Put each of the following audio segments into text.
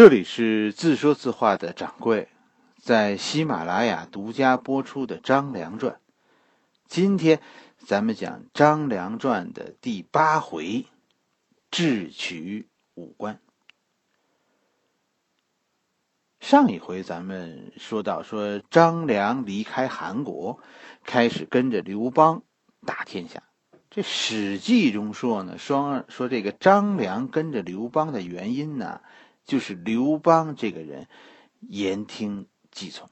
这里是自说自话的掌柜，在喜马拉雅独家播出的《张良传》。今天咱们讲《张良传》的第八回，智取武关。上一回咱们说到，说张良离开韩国，开始跟着刘邦打天下。这《史记》中说呢，说说这个张良跟着刘邦的原因呢。就是刘邦这个人言听计从。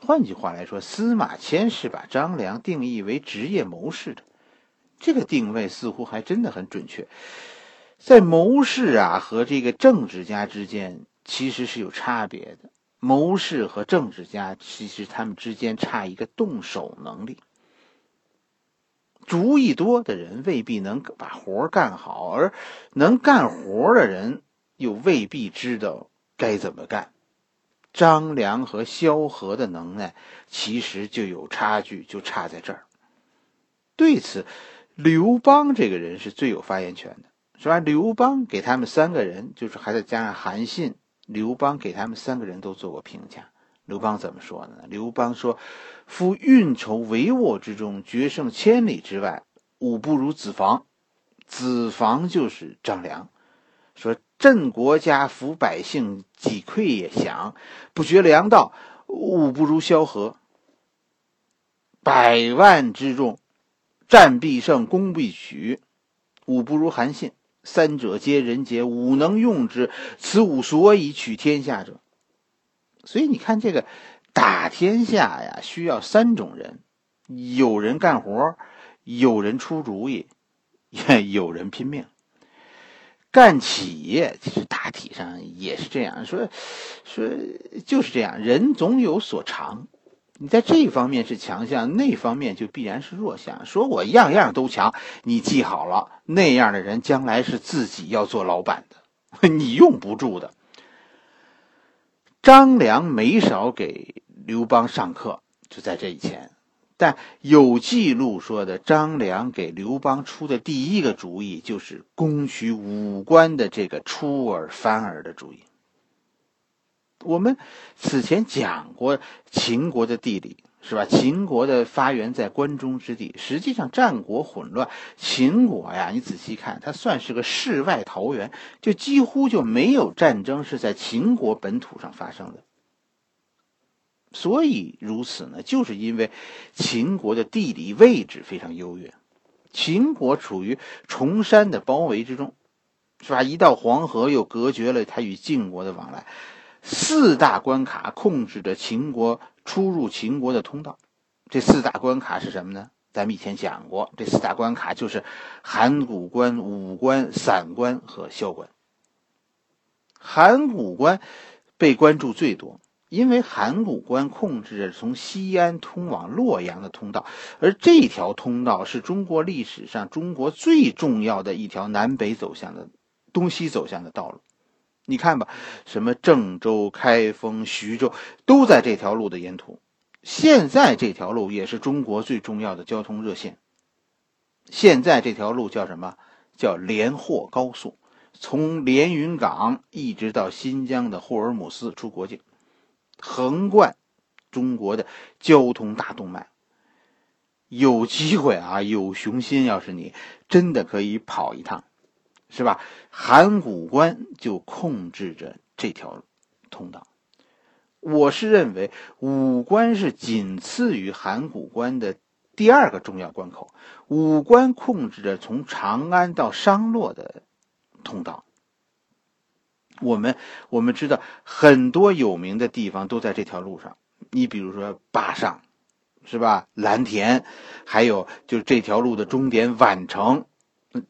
换句话来说，司马迁是把张良定义为职业谋士的，这个定位似乎还真的很准确。在谋士啊和这个政治家之间其实是有差别的，谋士和政治家其实他们之间差一个动手能力。主意多的人未必能把活干好，而能干活的人。又未必知道该怎么干。张良和萧何的能耐其实就有差距，就差在这儿。对此，刘邦这个人是最有发言权的，是吧？刘邦给他们三个人，就是还得加上韩信，刘邦给他们三个人都做过评价。刘邦怎么说呢？刘邦说：“夫运筹帷幄之中，决胜千里之外，吾不如子房。子房就是张良。”说。镇国家、抚百姓、击溃也降，不绝粮道，吾不如萧何。百万之众，战必胜，攻必取，吾不如韩信。三者皆人杰，吾能用之，此吾所以取天下者。所以你看，这个打天下呀，需要三种人：有人干活，有人出主意，也 有人拼命。干企业其实大体上也是这样，说说就是这样，人总有所长，你在这方面是强项，那方面就必然是弱项。说我样样都强，你记好了，那样的人将来是自己要做老板的，你用不住的。张良没少给刘邦上课，就在这以前。但有记录说的，张良给刘邦出的第一个主意就是攻取武关的这个出尔反尔的主意。我们此前讲过秦国的地理，是吧？秦国的发源在关中之地。实际上，战国混乱，秦国呀，你仔细看，它算是个世外桃源，就几乎就没有战争是在秦国本土上发生的。所以如此呢，就是因为秦国的地理位置非常优越，秦国处于崇山的包围之中，是吧？一道黄河又隔绝了他与晋国的往来，四大关卡控制着秦国出入秦国的通道。这四大关卡是什么呢？咱们以前讲过，这四大关卡就是函谷关、武关、散关和萧关。函谷关被关注最多。因为函谷关控制着从西安通往洛阳的通道，而这条通道是中国历史上中国最重要的一条南北走向的、东西走向的道路。你看吧，什么郑州、开封、徐州，都在这条路的沿途。现在这条路也是中国最重要的交通热线。现在这条路叫什么？叫连霍高速，从连云港一直到新疆的霍尔木斯出国境。横贯中国的交通大动脉，有机会啊，有雄心，要是你真的可以跑一趟，是吧？函谷关就控制着这条通道。我是认为武关是仅次于函谷关的第二个重要关口。武关控制着从长安到商洛的通道。我们我们知道很多有名的地方都在这条路上，你比如说坝上，是吧？蓝田，还有就是这条路的终点宛城，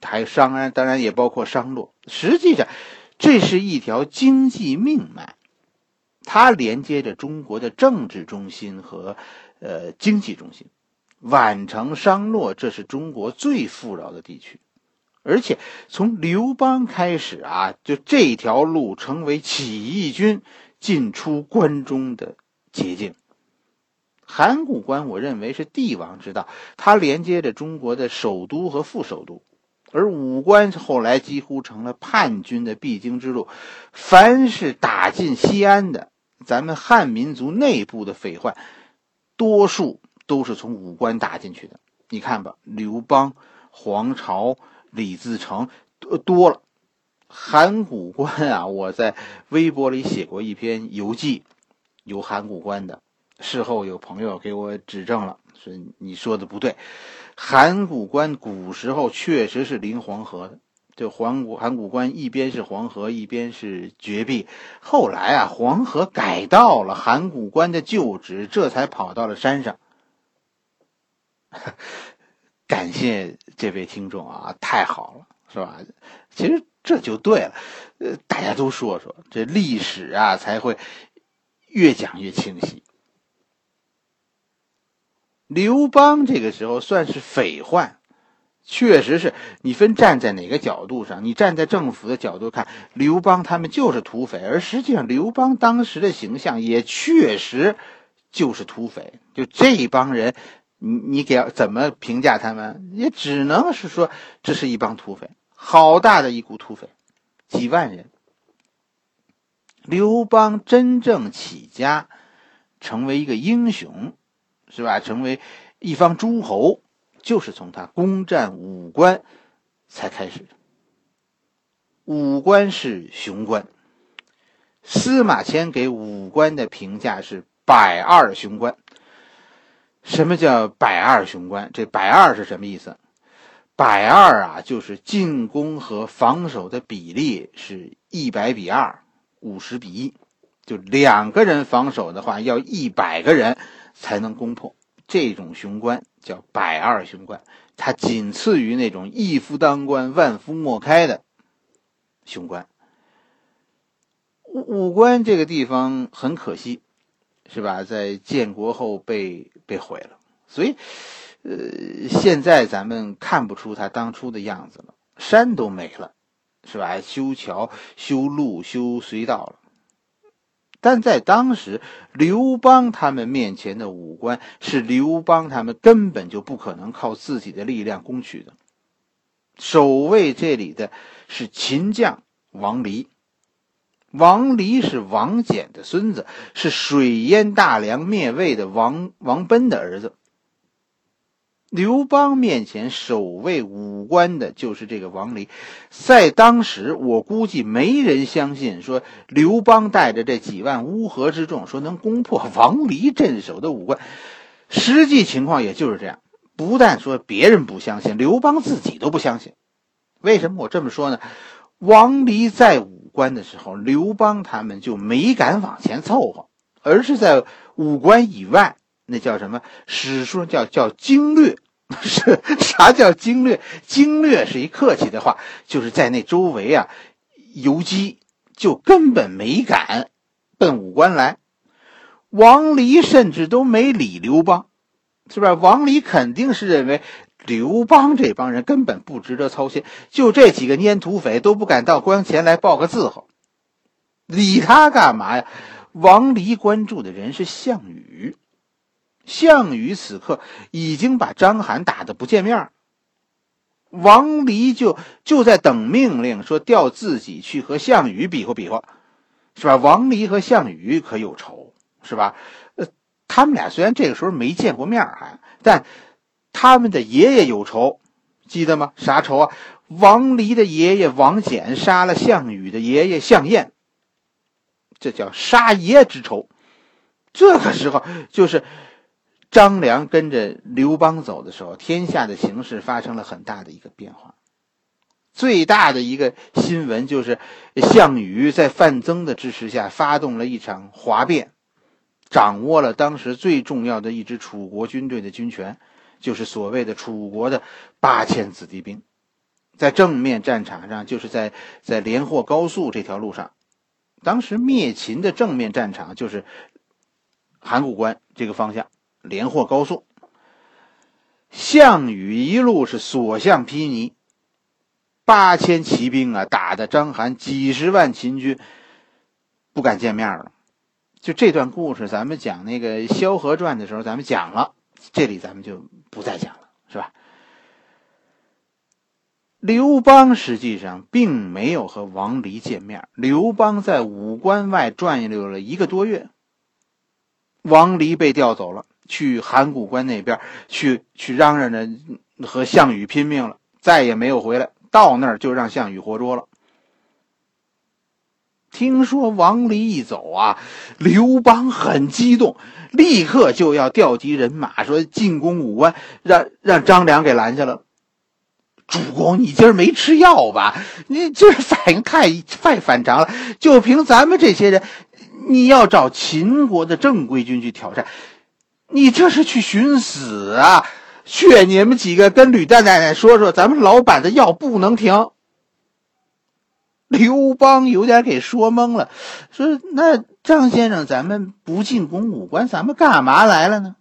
还有商安，当然也包括商洛。实际上，这是一条经济命脉，它连接着中国的政治中心和呃经济中心。宛城、商洛，这是中国最富饶的地区。而且从刘邦开始啊，就这条路成为起义军进出关中的捷径。函谷关，我认为是帝王之道，它连接着中国的首都和副首都，而武关后来几乎成了叛军的必经之路。凡是打进西安的，咱们汉民族内部的匪患，多数都是从武关打进去的。你看吧，刘邦、黄巢、李自成，多多了。函谷关啊，我在微博里写过一篇游记，有函谷关的。事后有朋友给我指正了，说你说的不对。函谷关古时候确实是临黄河的，这函谷函谷关一边是黄河，一边是绝壁。后来啊，黄河改道了，函谷关的旧址这才跑到了山上。感谢这位听众啊，太好了，是吧？其实这就对了，呃，大家都说说这历史啊，才会越讲越清晰。刘邦这个时候算是匪患，确实是你分站在哪个角度上，你站在政府的角度看，刘邦他们就是土匪，而实际上刘邦当时的形象也确实就是土匪。就这帮人，你你给怎么评价他们？也只能是说这是一帮土匪，好大的一股土匪，几万人。刘邦真正起家，成为一个英雄。是吧？成为一方诸侯，就是从他攻占武关才开始的。武关是雄关，司马迁给武关的评价是“百二雄关”。什么叫“百二雄关”？这“百二”是什么意思？“百二”啊，就是进攻和防守的比例是一百比二，五十比一。就两个人防守的话，要一百个人。才能攻破这种雄关，叫百二雄关。它仅次于那种一夫当关、万夫莫开的雄关。武武关这个地方很可惜，是吧？在建国后被被毁了，所以，呃，现在咱们看不出它当初的样子了，山都没了，是吧？修桥、修路、修隧道了。但在当时，刘邦他们面前的武关是刘邦他们根本就不可能靠自己的力量攻取的。守卫这里的是秦将王离，王离是王翦的孙子，是水淹大梁灭魏的王王贲的儿子。刘邦面前守卫武关的就是这个王离，在当时，我估计没人相信说刘邦带着这几万乌合之众说能攻破王离镇守的武关。实际情况也就是这样，不但说别人不相信，刘邦自己都不相信。为什么我这么说呢？王离在武关的时候，刘邦他们就没敢往前凑合，而是在武关以外，那叫什么？史书上叫叫经略。是啥叫经略？经略是一客气的话，就是在那周围啊游击，就根本没敢奔武关来。王离甚至都没理刘邦，是吧？王离肯定是认为刘邦这帮人根本不值得操心，就这几个蔫土匪都不敢到关前来报个字号，理他干嘛呀？王离关注的人是项羽。项羽此刻已经把章邯打得不见面王离就就在等命令，说调自己去和项羽比划比划，是吧？王离和项羽可有仇，是吧？呃，他们俩虽然这个时候没见过面还，但他们的爷爷有仇，记得吗？啥仇啊？王离的爷爷王翦杀了项羽的爷爷项燕，这叫杀爷之仇。这个时候就是。张良跟着刘邦走的时候，天下的形势发生了很大的一个变化。最大的一个新闻就是，项羽在范增的支持下发动了一场哗变，掌握了当时最重要的一支楚国军队的军权，就是所谓的楚国的八千子弟兵。在正面战场上，就是在在连霍高速这条路上，当时灭秦的正面战场就是函谷关这个方向。连霍高速，项羽一路是所向披靡，八千骑兵啊，打的章邯几十万秦军不敢见面了。就这段故事，咱们讲那个《萧何传》的时候，咱们讲了，这里咱们就不再讲了，是吧？刘邦实际上并没有和王离见面。刘邦在武关外转悠了一个多月，王离被调走了，去函谷关那边去去嚷嚷着和项羽拼命了，再也没有回来。到那儿就让项羽活捉了。听说王离一走啊，刘邦很激动，立刻就要调集人马，说进攻武关，让让张良给拦下了。主公，你今儿没吃药吧？你今儿反应太太反常了。就凭咱们这些人，你要找秦国的正规军去挑战，你这是去寻死啊！劝你们几个跟吕大奶奶说说，咱们老板的药不能停。刘邦有点给说懵了，说：“那张先生，咱们不进攻武关，咱们干嘛来了呢？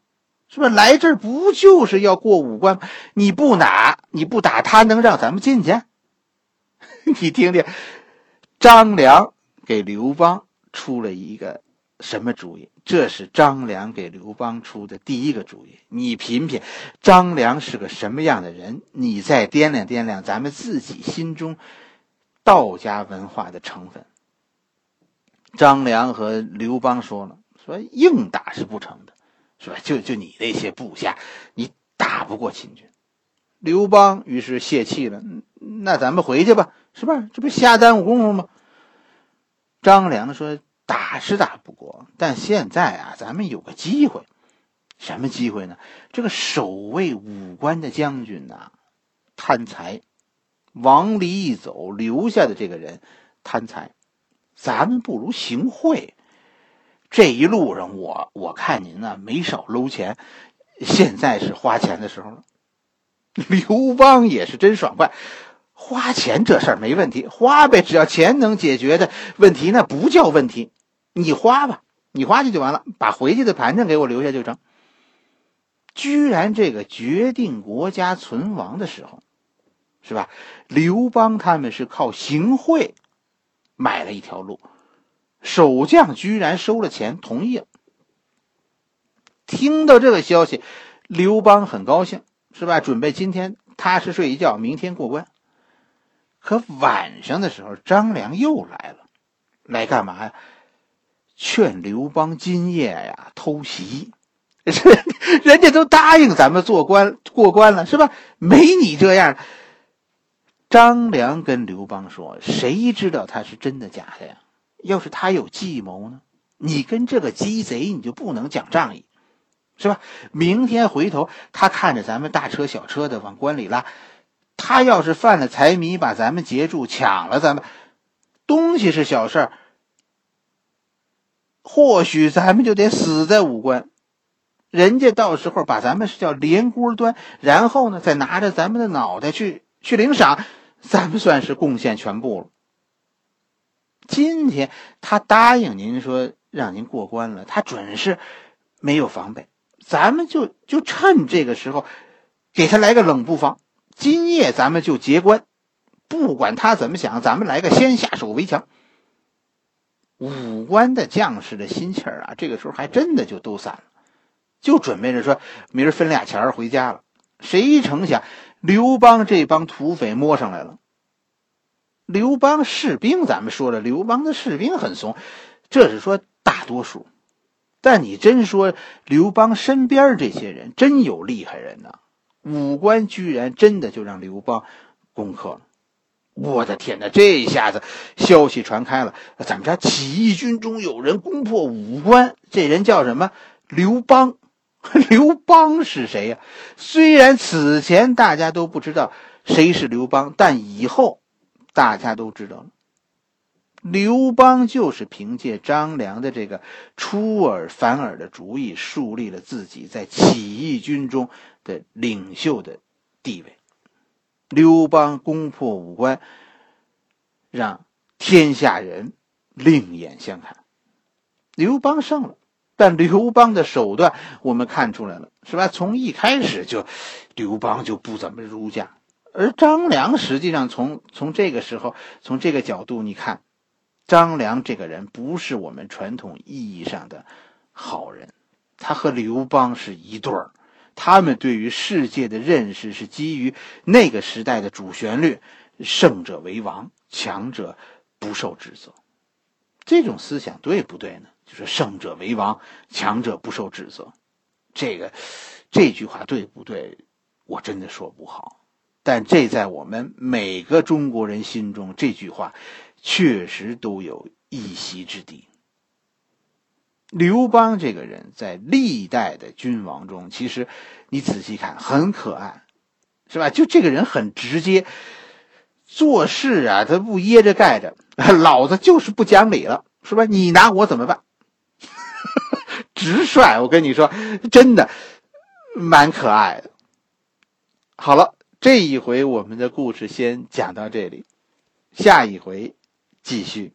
是不是来这儿不就是要过武关？你不打，你不打，他能让咱们进去？你听听，张良给刘邦出了一个什么主意？这是张良给刘邦出的第一个主意。你品品，张良是个什么样的人？你再掂量掂量，咱们自己心中。”道家文化的成分。张良和刘邦说了：“说硬打是不成的，是吧？就就你那些部下，你打不过秦军。”刘邦于是泄气了：“那咱们回去吧，是吧？这不瞎耽误功夫吗？”张良说：“打是打不过，但现在啊，咱们有个机会，什么机会呢？这个守卫武关的将军呐，贪财。”王离一走，留下的这个人贪财，咱们不如行贿。这一路上，我我看您呢没少搂钱，现在是花钱的时候了。刘邦也是真爽快，花钱这事儿没问题，花呗，只要钱能解决的问题，那不叫问题。你花吧，你花去就完了，把回去的盘缠给我留下就成。居然这个决定国家存亡的时候。是吧？刘邦他们是靠行贿买了一条路，守将居然收了钱同意了。听到这个消息，刘邦很高兴，是吧？准备今天踏实睡一觉，明天过关。可晚上的时候，张良又来了，来干嘛呀？劝刘邦今夜呀偷袭。人 人家都答应咱们做官过关了，是吧？没你这样。张良跟刘邦说：“谁知道他是真的假的呀？要是他有计谋呢？你跟这个鸡贼，你就不能讲仗义，是吧？明天回头他看着咱们大车小车的往关里拉，他要是犯了财迷，把咱们截住，抢了咱们东西是小事儿，或许咱们就得死在武关。人家到时候把咱们是叫连锅端，然后呢，再拿着咱们的脑袋去去领赏。”咱们算是贡献全部了。今天他答应您说让您过关了，他准是没有防备。咱们就就趁这个时候，给他来个冷不防。今夜咱们就结关，不管他怎么想，咱们来个先下手为强。武关的将士的心气儿啊，这个时候还真的就都散了，就准备着说明儿分俩钱儿回家了。谁成想？刘邦这帮土匪摸上来了。刘邦士兵，咱们说了，刘邦的士兵很怂，这是说大多数。但你真说刘邦身边这些人，真有厉害人呐！武关居然真的就让刘邦攻克了。我的天哪！这一下子消息传开了，咱们家起义军中有人攻破武关，这人叫什么？刘邦。刘邦是谁呀？虽然此前大家都不知道谁是刘邦，但以后大家都知道了。刘邦就是凭借张良的这个出尔反尔的主意，树立了自己在起义军中的领袖的地位。刘邦攻破武关，让天下人另眼相看。刘邦胜了。但刘邦的手段，我们看出来了，是吧？从一开始就，刘邦就不怎么儒家。而张良实际上从从这个时候，从这个角度，你看，张良这个人不是我们传统意义上的好人，他和刘邦是一对儿，他们对于世界的认识是基于那个时代的主旋律：胜者为王，强者不受指责。这种思想对不对呢？就是胜者为王，强者不受指责。这个这句话对不对？我真的说不好。但这在我们每个中国人心中，这句话确实都有一席之地。刘邦这个人，在历代的君王中，其实你仔细看，很可爱，是吧？就这个人很直接，做事啊，他不掖着盖着，老子就是不讲理了，是吧？你拿我怎么办？直率，我跟你说，真的蛮可爱的。好了，这一回我们的故事先讲到这里，下一回继续。